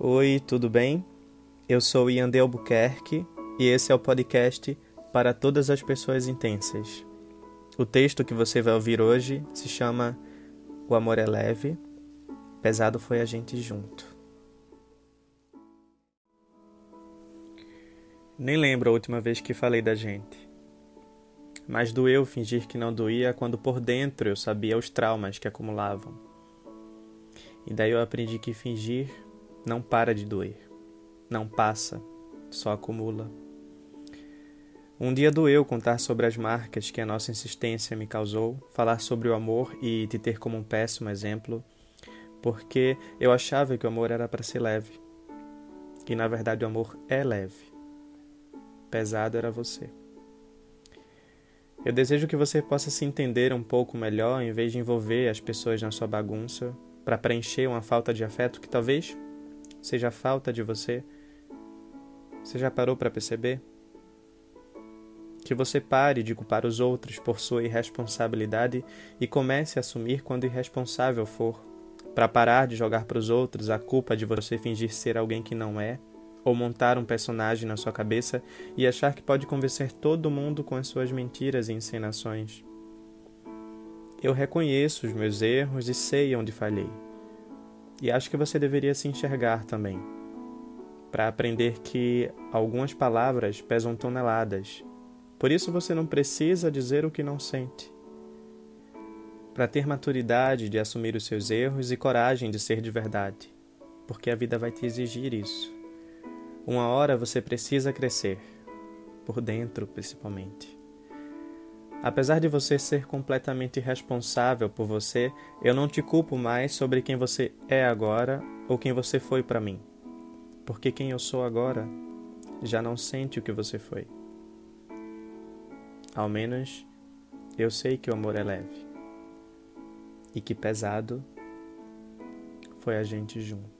Oi, tudo bem? Eu sou Ian de Albuquerque e esse é o podcast para todas as pessoas intensas. O texto que você vai ouvir hoje se chama O Amor é Leve, Pesado Foi a Gente Junto. Nem lembro a última vez que falei da gente. Mas doeu fingir que não doía quando por dentro eu sabia os traumas que acumulavam. E daí eu aprendi que fingir não para de doer. Não passa, só acumula. Um dia doeu contar sobre as marcas que a nossa insistência me causou, falar sobre o amor e te ter como um péssimo exemplo, porque eu achava que o amor era para ser leve. E na verdade o amor é leve. Pesado era você. Eu desejo que você possa se entender um pouco melhor em vez de envolver as pessoas na sua bagunça para preencher uma falta de afeto que talvez seja falta de você. Você já parou para perceber? Que você pare de culpar os outros por sua irresponsabilidade e comece a assumir quando irresponsável for, para parar de jogar para os outros a culpa de você fingir ser alguém que não é, ou montar um personagem na sua cabeça e achar que pode convencer todo mundo com as suas mentiras e encenações. Eu reconheço os meus erros e sei onde falhei. E acho que você deveria se enxergar também, para aprender que algumas palavras pesam toneladas. Por isso você não precisa dizer o que não sente. Para ter maturidade de assumir os seus erros e coragem de ser de verdade, porque a vida vai te exigir isso. Uma hora você precisa crescer, por dentro principalmente. Apesar de você ser completamente responsável por você, eu não te culpo mais sobre quem você é agora ou quem você foi para mim. Porque quem eu sou agora já não sente o que você foi. Ao menos eu sei que o amor é leve e que pesado foi a gente junto.